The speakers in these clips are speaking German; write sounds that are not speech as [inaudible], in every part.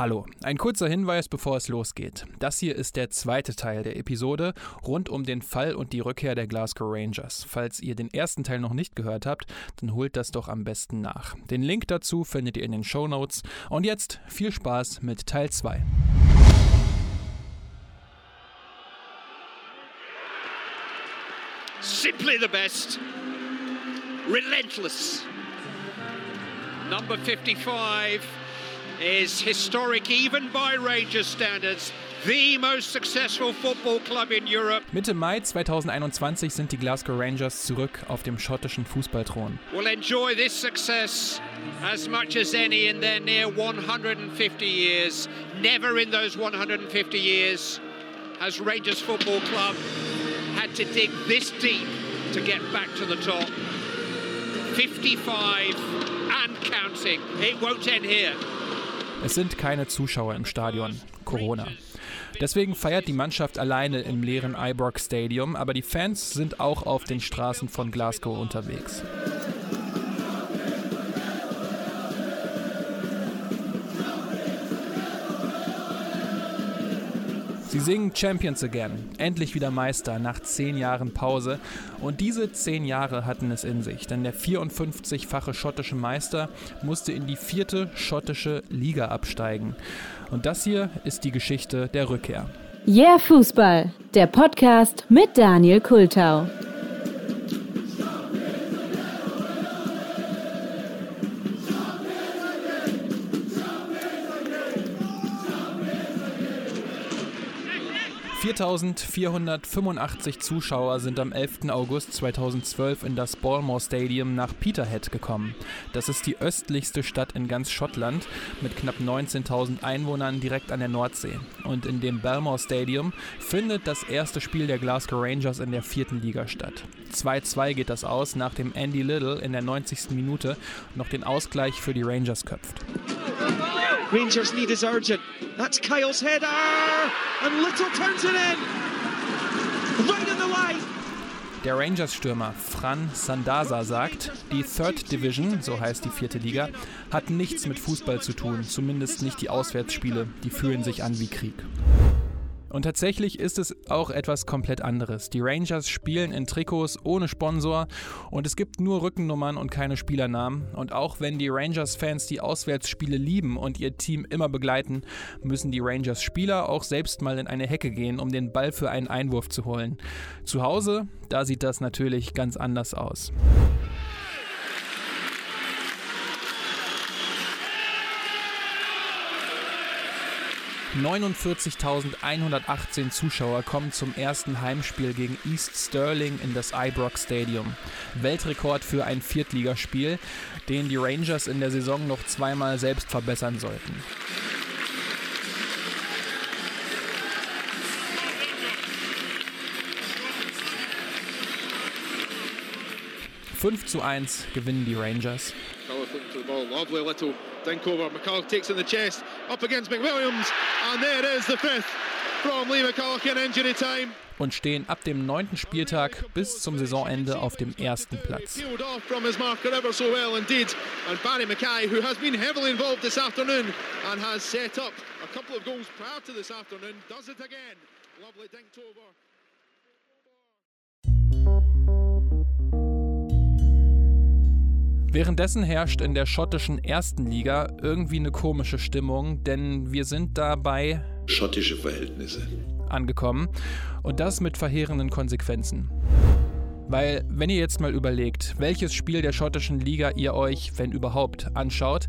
Hallo, ein kurzer Hinweis, bevor es losgeht. Das hier ist der zweite Teil der Episode rund um den Fall und die Rückkehr der Glasgow Rangers. Falls ihr den ersten Teil noch nicht gehört habt, dann holt das doch am besten nach. Den Link dazu findet ihr in den Show Notes. Und jetzt viel Spaß mit Teil 2. Simply the best. Relentless. Number 55 is historic even by Rangers standards. The most successful football club in Europe. Mitte Mai 2021 sind die Glasgow Rangers zurück auf dem schottischen Fußballthron. Will enjoy this success as much as any in their near 150 years. Never in those 150 years has Rangers Football Club had to dig this deep to get back to the top. 55 and counting. It won't end here. Es sind keine Zuschauer im Stadion. Corona. Deswegen feiert die Mannschaft alleine im leeren Ibrox Stadium, aber die Fans sind auch auf den Straßen von Glasgow unterwegs. Sie singen Champions Again, endlich wieder Meister nach zehn Jahren Pause. Und diese zehn Jahre hatten es in sich, denn der 54-fache schottische Meister musste in die vierte schottische Liga absteigen. Und das hier ist die Geschichte der Rückkehr. Yeah Fußball, der Podcast mit Daniel Kultau. 4.485 Zuschauer sind am 11. August 2012 in das Balmore Stadium nach Peterhead gekommen. Das ist die östlichste Stadt in ganz Schottland mit knapp 19.000 Einwohnern direkt an der Nordsee. Und in dem Balmore Stadium findet das erste Spiel der Glasgow Rangers in der vierten Liga statt. 2-2 geht das aus, nachdem Andy Little in der 90. Minute noch den Ausgleich für die Rangers köpft. Rangers need is urgent. That's Kyle's header, and Little turns it in. Right in the line. Der Rangers-Stürmer Fran Sandasa sagt, die Third Division, so heißt die vierte Liga, hat nichts mit Fußball zu tun, zumindest nicht die Auswärtsspiele, die fühlen sich an wie Krieg. Und tatsächlich ist es auch etwas komplett anderes. Die Rangers spielen in Trikots ohne Sponsor und es gibt nur Rückennummern und keine Spielernamen. Und auch wenn die Rangers-Fans die Auswärtsspiele lieben und ihr Team immer begleiten, müssen die Rangers-Spieler auch selbst mal in eine Hecke gehen, um den Ball für einen Einwurf zu holen. Zu Hause, da sieht das natürlich ganz anders aus. 49.118 Zuschauer kommen zum ersten Heimspiel gegen East Stirling in das Ibrox Stadium. Weltrekord für ein Viertligaspiel, den die Rangers in der Saison noch zweimal selbst verbessern sollten. Fünf zu 1 gewinnen die Rangers. Lovely little dink over. McCulloch takes in the chest. Up against McWilliams. And there is the fifth from Lee McCulloch in injury time. Und stehen ab dem neunten Spieltag bis zum Saisonende auf dem ersten Platz. from his marker Währenddessen herrscht in der schottischen ersten Liga irgendwie eine komische Stimmung, denn wir sind dabei schottische Verhältnisse angekommen und das mit verheerenden Konsequenzen. Weil, wenn ihr jetzt mal überlegt, welches Spiel der schottischen Liga ihr euch, wenn überhaupt, anschaut,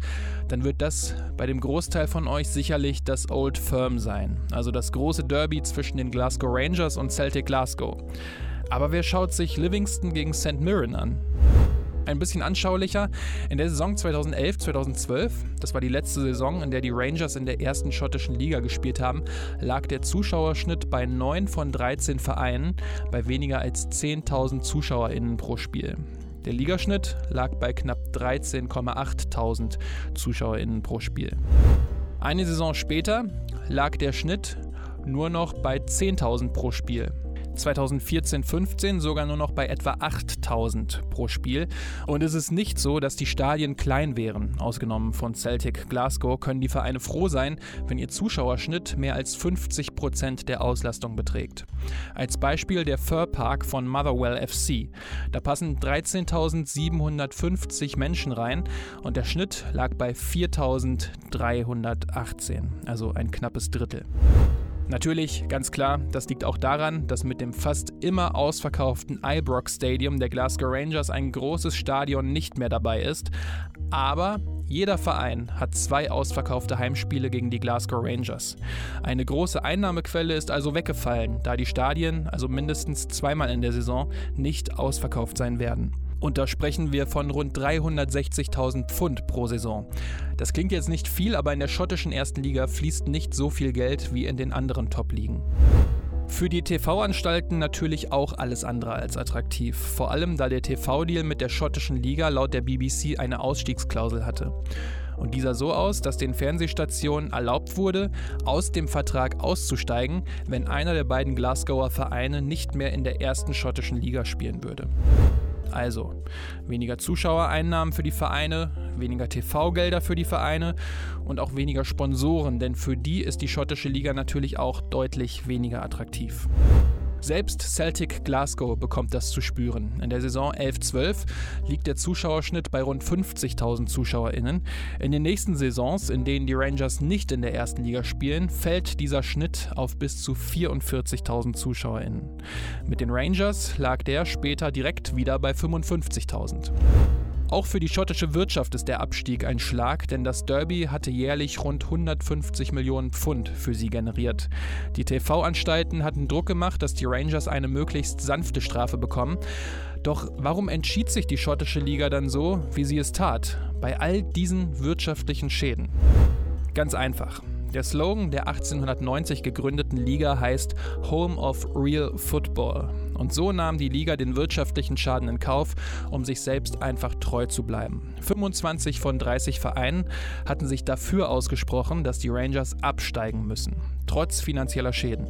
dann wird das bei dem Großteil von euch sicherlich das Old Firm sein. Also das große Derby zwischen den Glasgow Rangers und Celtic Glasgow. Aber wer schaut sich Livingston gegen St. Mirren an? Ein bisschen anschaulicher, in der Saison 2011-2012, das war die letzte Saison, in der die Rangers in der ersten schottischen Liga gespielt haben, lag der Zuschauerschnitt bei 9 von 13 Vereinen bei weniger als 10.000 ZuschauerInnen pro Spiel. Der Ligaschnitt lag bei knapp 13,8.000 ZuschauerInnen pro Spiel. Eine Saison später lag der Schnitt nur noch bei 10.000 pro Spiel. 2014-15 sogar nur noch bei etwa 8000 pro Spiel. Und es ist nicht so, dass die Stadien klein wären. Ausgenommen von Celtic Glasgow können die Vereine froh sein, wenn ihr Zuschauerschnitt mehr als 50 Prozent der Auslastung beträgt. Als Beispiel der Fur Park von Motherwell FC. Da passen 13.750 Menschen rein und der Schnitt lag bei 4.318, also ein knappes Drittel. Natürlich, ganz klar, das liegt auch daran, dass mit dem fast immer ausverkauften Ibrox Stadium der Glasgow Rangers ein großes Stadion nicht mehr dabei ist. Aber jeder Verein hat zwei ausverkaufte Heimspiele gegen die Glasgow Rangers. Eine große Einnahmequelle ist also weggefallen, da die Stadien, also mindestens zweimal in der Saison, nicht ausverkauft sein werden. Und da sprechen wir von rund 360.000 Pfund pro Saison. Das klingt jetzt nicht viel, aber in der schottischen ersten Liga fließt nicht so viel Geld wie in den anderen Top-Ligen. Für die TV-Anstalten natürlich auch alles andere als attraktiv, vor allem da der TV-Deal mit der schottischen Liga laut der BBC eine Ausstiegsklausel hatte. Und dieser so aus, dass den Fernsehstationen erlaubt wurde, aus dem Vertrag auszusteigen, wenn einer der beiden Glasgower Vereine nicht mehr in der ersten schottischen Liga spielen würde. Also weniger Zuschauereinnahmen für die Vereine, weniger TV-Gelder für die Vereine und auch weniger Sponsoren, denn für die ist die schottische Liga natürlich auch deutlich weniger attraktiv. Selbst Celtic Glasgow bekommt das zu spüren. In der Saison 11-12 liegt der Zuschauerschnitt bei rund 50.000 ZuschauerInnen. In den nächsten Saisons, in denen die Rangers nicht in der ersten Liga spielen, fällt dieser Schnitt auf bis zu 44.000 ZuschauerInnen. Mit den Rangers lag der später direkt wieder bei 55.000. Auch für die schottische Wirtschaft ist der Abstieg ein Schlag, denn das Derby hatte jährlich rund 150 Millionen Pfund für sie generiert. Die TV-Anstalten hatten Druck gemacht, dass die Rangers eine möglichst sanfte Strafe bekommen. Doch warum entschied sich die schottische Liga dann so, wie sie es tat, bei all diesen wirtschaftlichen Schäden? Ganz einfach. Der Slogan der 1890 gegründeten Liga heißt Home of Real Football. Und so nahm die Liga den wirtschaftlichen Schaden in Kauf, um sich selbst einfach treu zu bleiben. 25 von 30 Vereinen hatten sich dafür ausgesprochen, dass die Rangers absteigen müssen, trotz finanzieller Schäden.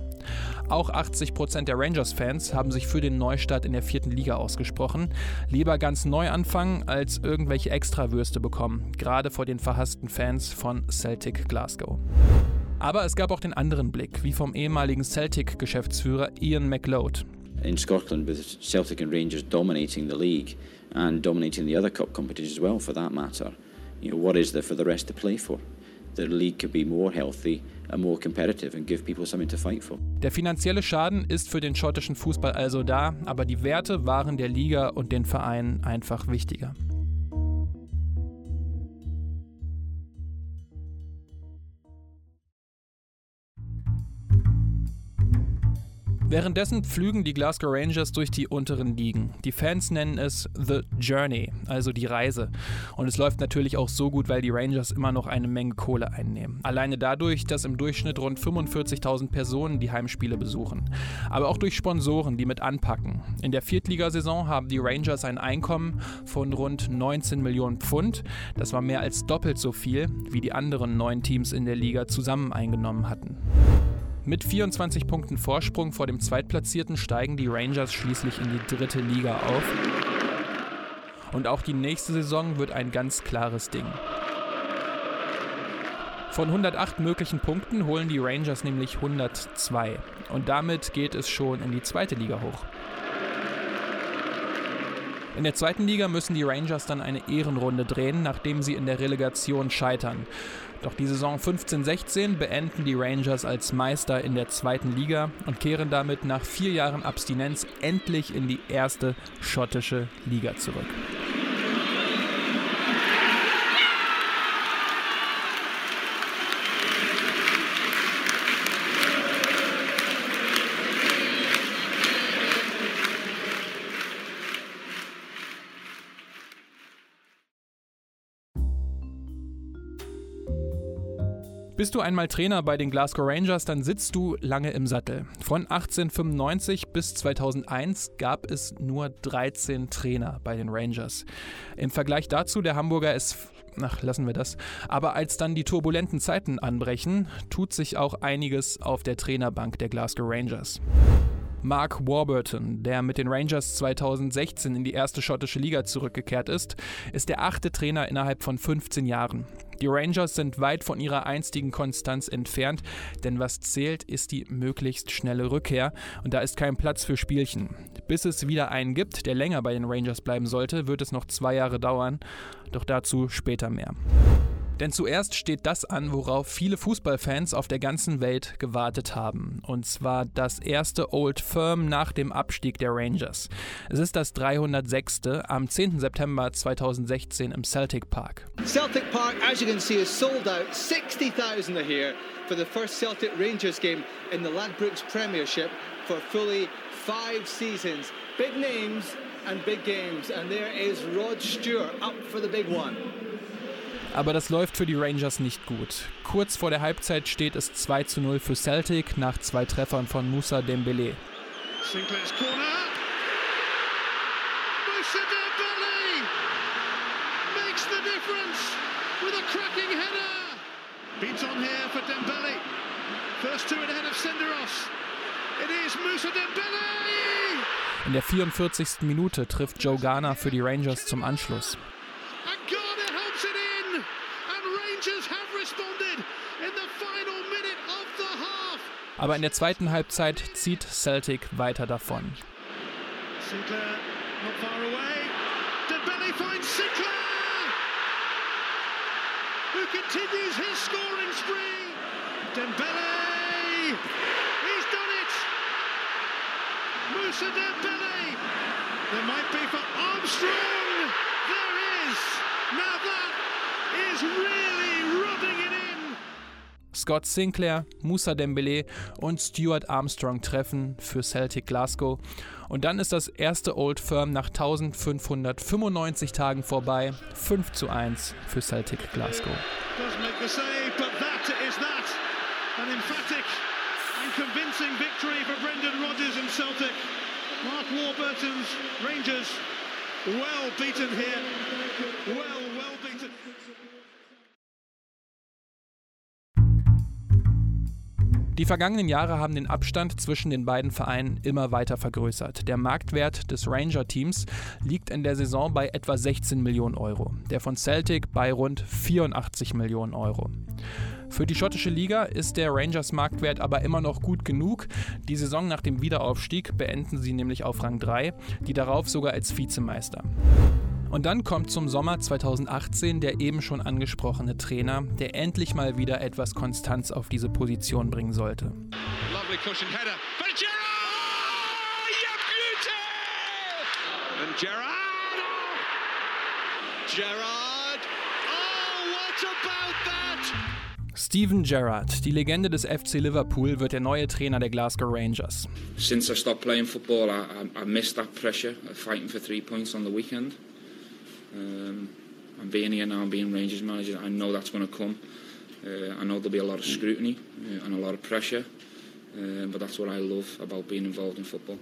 Auch 80 Prozent der Rangers-Fans haben sich für den Neustart in der vierten Liga ausgesprochen. Lieber ganz neu anfangen, als irgendwelche Extrawürste bekommen, gerade vor den verhassten Fans von Celtic Glasgow. Aber es gab auch den anderen Blick, wie vom ehemaligen Celtic-Geschäftsführer Ian McLeod in Scotland with Celtic and Rangers dominating the league and dominating the other cup competitions as well for that matter. You know, what is there for the rest to play for? The league could be more healthy and more competitive and give people something to fight for. Der finanzielle Schaden ist für den schottischen Fußball also da, aber die Werte waren der Liga und den Vereinen einfach wichtiger. Währenddessen pflügen die Glasgow Rangers durch die unteren Ligen. Die Fans nennen es The Journey, also die Reise. Und es läuft natürlich auch so gut, weil die Rangers immer noch eine Menge Kohle einnehmen. Alleine dadurch, dass im Durchschnitt rund 45.000 Personen die Heimspiele besuchen. Aber auch durch Sponsoren, die mit anpacken. In der Viertligasaison haben die Rangers ein Einkommen von rund 19 Millionen Pfund. Das war mehr als doppelt so viel, wie die anderen neun Teams in der Liga zusammen eingenommen hatten. Mit 24 Punkten Vorsprung vor dem Zweitplatzierten steigen die Rangers schließlich in die dritte Liga auf. Und auch die nächste Saison wird ein ganz klares Ding. Von 108 möglichen Punkten holen die Rangers nämlich 102. Und damit geht es schon in die zweite Liga hoch. In der zweiten Liga müssen die Rangers dann eine Ehrenrunde drehen, nachdem sie in der Relegation scheitern. Doch die Saison 15-16 beenden die Rangers als Meister in der zweiten Liga und kehren damit nach vier Jahren Abstinenz endlich in die erste schottische Liga zurück. Bist du einmal Trainer bei den Glasgow Rangers, dann sitzt du lange im Sattel. Von 1895 bis 2001 gab es nur 13 Trainer bei den Rangers. Im Vergleich dazu, der Hamburger ist Ach, lassen wir das. Aber als dann die turbulenten Zeiten anbrechen, tut sich auch einiges auf der Trainerbank der Glasgow Rangers. Mark Warburton, der mit den Rangers 2016 in die erste schottische Liga zurückgekehrt ist, ist der achte Trainer innerhalb von 15 Jahren. Die Rangers sind weit von ihrer einstigen Konstanz entfernt, denn was zählt, ist die möglichst schnelle Rückkehr und da ist kein Platz für Spielchen. Bis es wieder einen gibt, der länger bei den Rangers bleiben sollte, wird es noch zwei Jahre dauern, doch dazu später mehr. Denn zuerst steht das an, worauf viele Fußballfans auf der ganzen Welt gewartet haben. Und zwar das erste Old Firm nach dem Abstieg der Rangers. Es ist das 306. am 10. September 2016 im Celtic Park. Celtic Park, as you can see, is sold out. 60,000 are here for the first Celtic Rangers game in the Ladbrokes Premiership for fully five seasons. Big names and big games. And there is Rod Stewart up for the big one. Aber das läuft für die Rangers nicht gut. Kurz vor der Halbzeit steht es 2 zu 0 für Celtic nach zwei Treffern von Moussa Dembele. Sinclair's corner. Moussa Dembele makes the difference with a cracking header. Beats on here for Dembele. First two ahead of Senderos. It is Moussa Dembele. In der 44. Minute trifft Joe Garner für die Rangers zum Anschluss. And Garner helps it in. And Rangers have responded in the final minute of the half. Aber in der zweiten Halbzeit zieht Celtic weiter davon. Sinclair not far away. Dembele finds Sinclair, who continues his scoring spree. Dembele, he's done it. Musa Dembele. There might be for Armstrong. There is. Now that is really rubbing it in. Scott Sinclair, Moussa Dembele und Stuart Armstrong treffen für Celtic Glasgow. Und dann ist das erste Old Firm nach 1595 Tagen vorbei. 5 zu 1 für Celtic Glasgow. Well beaten here. Well, well beaten. Die vergangenen Jahre haben den Abstand zwischen den beiden Vereinen immer weiter vergrößert. Der Marktwert des Ranger-Teams liegt in der Saison bei etwa 16 Millionen Euro, der von Celtic bei rund 84 Millionen Euro. Für die schottische Liga ist der Rangers Marktwert aber immer noch gut genug. Die Saison nach dem Wiederaufstieg beenden sie nämlich auf Rang 3, die darauf sogar als Vizemeister. Und dann kommt zum Sommer 2018 der eben schon angesprochene Trainer, der endlich mal wieder etwas Konstanz auf diese Position bringen sollte. Lovely cushion header. For Gerard! You beauty! And Gerard! Gerard! Oh, what about that? Steven Gerrard, die Legende des FC Liverpool, wird der neue Trainer der Glasgow Rangers. Since I stopped playing football, I, I, I missed that pressure of fighting for three points on the weekend. Um, I'm being here now, I'm being Rangers manager. I know that's going to come. Uh, I know there'll be a lot of scrutiny uh, and a lot of pressure, uh, but that's what I love about being involved in football.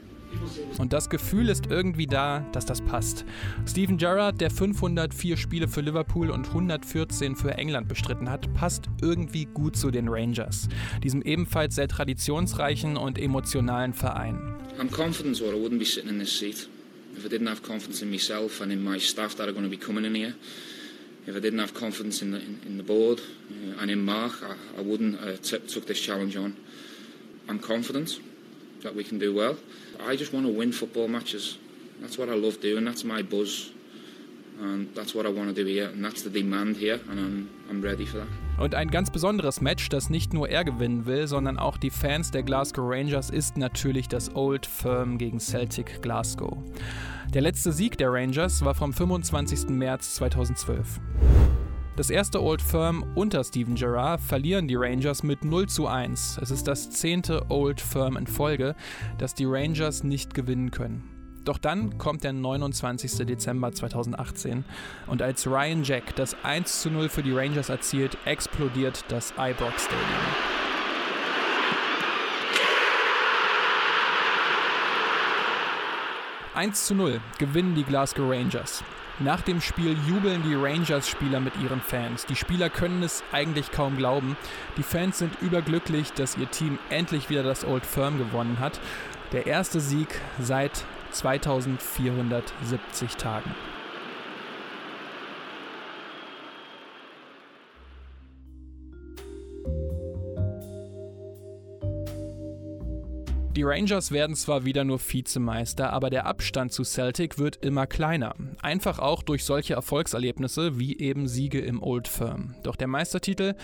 Und das Gefühl ist irgendwie da, dass das passt. Steven Gerrard, der 504 Spiele für Liverpool und 114 für England bestritten hat, passt irgendwie gut zu den Rangers, diesem ebenfalls sehr traditionsreichen und emotionalen Verein. I'm confident or I wouldn't be sitting in this seat. If I didn't have confidence in myself and in my staff that are going to be coming in here, if I didn't have confidence in the, in, in the board uh, and in Mark, I, I wouldn't uh, t- took this challenge on. I'm confident that we can do well. I just want to win football matches. That's what I love doing. That's my buzz. Und ein ganz besonderes Match, das nicht nur er gewinnen will, sondern auch die Fans der Glasgow Rangers, ist natürlich das Old Firm gegen Celtic Glasgow. Der letzte Sieg der Rangers war vom 25. März 2012. Das erste Old Firm unter Steven Gerrard verlieren die Rangers mit 0 zu 1. Es ist das zehnte Old Firm in Folge, das die Rangers nicht gewinnen können. Doch dann kommt der 29. Dezember 2018 und als Ryan Jack das 1 zu 0 für die Rangers erzielt, explodiert das Ibrox Stadium. „1 zu 0 gewinnen die Glasgow Rangers. Nach dem Spiel jubeln die Rangers-Spieler mit ihren Fans. Die Spieler können es eigentlich kaum glauben. Die Fans sind überglücklich, dass ihr Team endlich wieder das Old Firm gewonnen hat. Der erste Sieg seit 2470 Tagen. Die Rangers werden zwar wieder nur Vizemeister, aber der Abstand zu Celtic wird immer kleiner. Einfach auch durch solche Erfolgserlebnisse wie eben Siege im Old Firm. Doch der Meistertitel,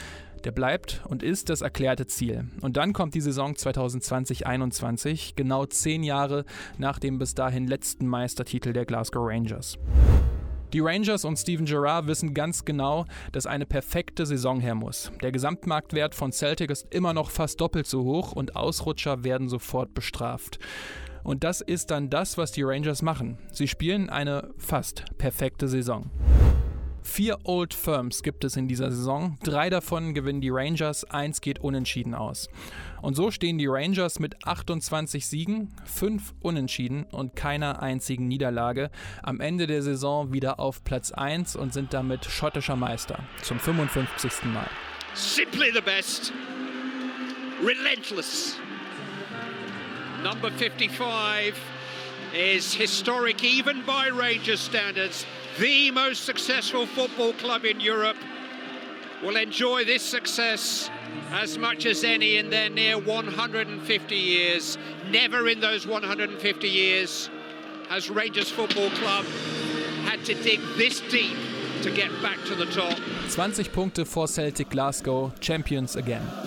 der bleibt und ist das erklärte Ziel. Und dann kommt die Saison 2020-21, genau zehn Jahre nach dem bis dahin letzten Meistertitel der Glasgow Rangers. Die Rangers und Steven Gerrard wissen ganz genau, dass eine perfekte Saison her muss. Der Gesamtmarktwert von Celtic ist immer noch fast doppelt so hoch und Ausrutscher werden sofort bestraft. Und das ist dann das, was die Rangers machen. Sie spielen eine fast perfekte Saison. Vier Old Firms gibt es in dieser Saison. Drei davon gewinnen die Rangers, eins geht unentschieden aus. Und so stehen die Rangers mit 28 Siegen, fünf Unentschieden und keiner einzigen Niederlage am Ende der Saison wieder auf Platz 1 und sind damit schottischer Meister zum 55. Mal. Simply the best. Relentless. Number 55 is historic even by Rangers standards. the most successful football club in Europe, will enjoy this success as much as any in their near 150 years. Never in those 150 years has Rangers Football Club had to dig this deep to get back to the top. 20 Punkte vor Celtic Glasgow, Champions again.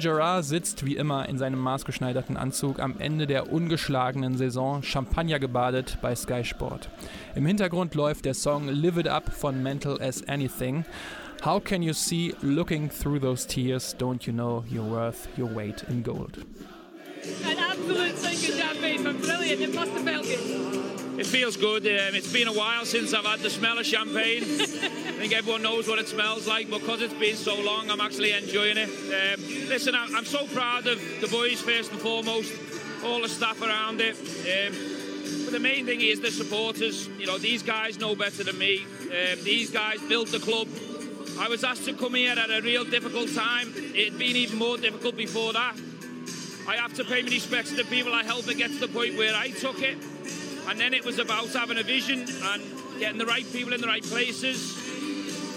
Gerrard sitzt wie immer in seinem maßgeschneiderten Anzug am Ende der ungeschlagenen Saison Champagner gebadet bei Sky Sport. Im Hintergrund läuft der Song Live It Up von Mental as Anything. How can you see looking through those tears? Don't you know you're worth your weight in gold? An absolute single champagne, brilliant. It must have felt good. It feels good. Um, it's been a while since I've had the smell of champagne. [laughs] I think everyone knows what it smells like, because it's been so long, I'm actually enjoying it. Um, listen, I'm so proud of the boys, first and foremost, all the staff around it. Um, but the main thing is the supporters. You know, these guys know better than me. Um, these guys built the club. I was asked to come here at a real difficult time. It'd been even more difficult before that. I have to pay my respects to the people I helped to get to the point where I took it. And then it was about having a vision and getting the right people in the right places,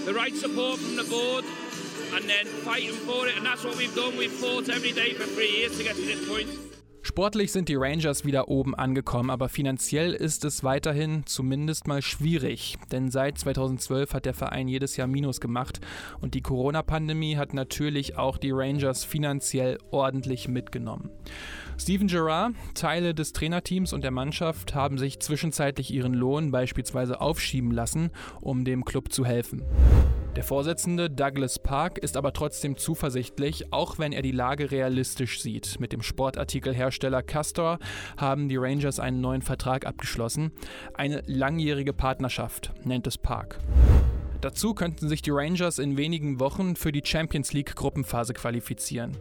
the right support from the board, and then fighting for it. And that's what we've done. We've fought every day for three years to get to this point. Sportlich sind die Rangers wieder oben angekommen, aber finanziell ist es weiterhin zumindest mal schwierig. Denn seit 2012 hat der Verein jedes Jahr Minus gemacht und die Corona-Pandemie hat natürlich auch die Rangers finanziell ordentlich mitgenommen. Steven Gerrard, Teile des Trainerteams und der Mannschaft haben sich zwischenzeitlich ihren Lohn beispielsweise aufschieben lassen, um dem Club zu helfen. Der Vorsitzende Douglas Park ist aber trotzdem zuversichtlich, auch wenn er die Lage realistisch sieht. Mit dem Sportartikelhersteller Castor haben die Rangers einen neuen Vertrag abgeschlossen. Eine langjährige Partnerschaft nennt es Park. Dazu könnten sich die Rangers in wenigen Wochen für die Champions League Gruppenphase qualifizieren.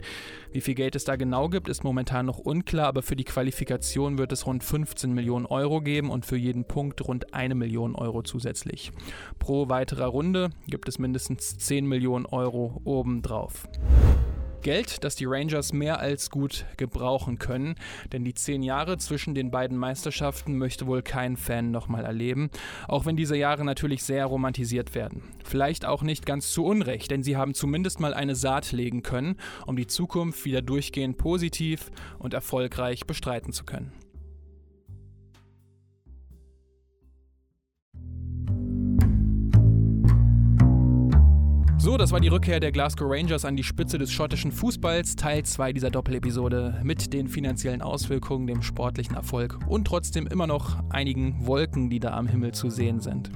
Wie viel Geld es da genau gibt, ist momentan noch unklar, aber für die Qualifikation wird es rund 15 Millionen Euro geben und für jeden Punkt rund eine Million Euro zusätzlich. Pro weiterer Runde gibt es mindestens 10 Millionen Euro obendrauf. Geld, das die Rangers mehr als gut gebrauchen können, denn die zehn Jahre zwischen den beiden Meisterschaften möchte wohl kein Fan nochmal erleben, auch wenn diese Jahre natürlich sehr romantisiert werden. Vielleicht auch nicht ganz zu Unrecht, denn sie haben zumindest mal eine Saat legen können, um die Zukunft wieder durchgehend positiv und erfolgreich bestreiten zu können. So, das war die Rückkehr der Glasgow Rangers an die Spitze des schottischen Fußballs, Teil 2 dieser Doppelepisode mit den finanziellen Auswirkungen, dem sportlichen Erfolg und trotzdem immer noch einigen Wolken, die da am Himmel zu sehen sind.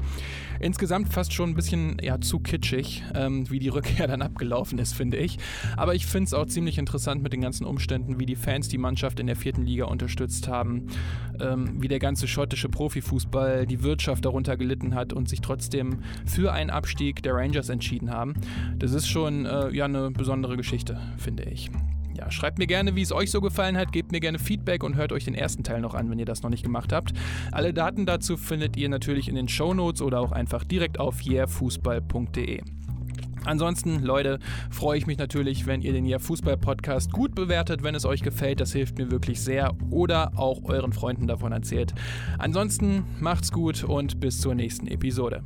Insgesamt fast schon ein bisschen ja, zu kitschig, ähm, wie die Rückkehr [laughs] dann abgelaufen ist, finde ich. Aber ich finde es auch ziemlich interessant mit den ganzen Umständen, wie die Fans die Mannschaft in der vierten Liga unterstützt haben, ähm, wie der ganze schottische Profifußball die Wirtschaft darunter gelitten hat und sich trotzdem für einen Abstieg der Rangers entschieden haben. Das ist schon äh, ja eine besondere Geschichte, finde ich. Ja, schreibt mir gerne, wie es euch so gefallen hat, gebt mir gerne Feedback und hört euch den ersten Teil noch an, wenn ihr das noch nicht gemacht habt. Alle Daten dazu findet ihr natürlich in den Show Notes oder auch einfach direkt auf yeahfußball.de. Ansonsten, Leute, freue ich mich natürlich, wenn ihr den Ja Fußball Podcast gut bewertet, wenn es euch gefällt. Das hilft mir wirklich sehr. Oder auch euren Freunden davon erzählt. Ansonsten macht's gut und bis zur nächsten Episode.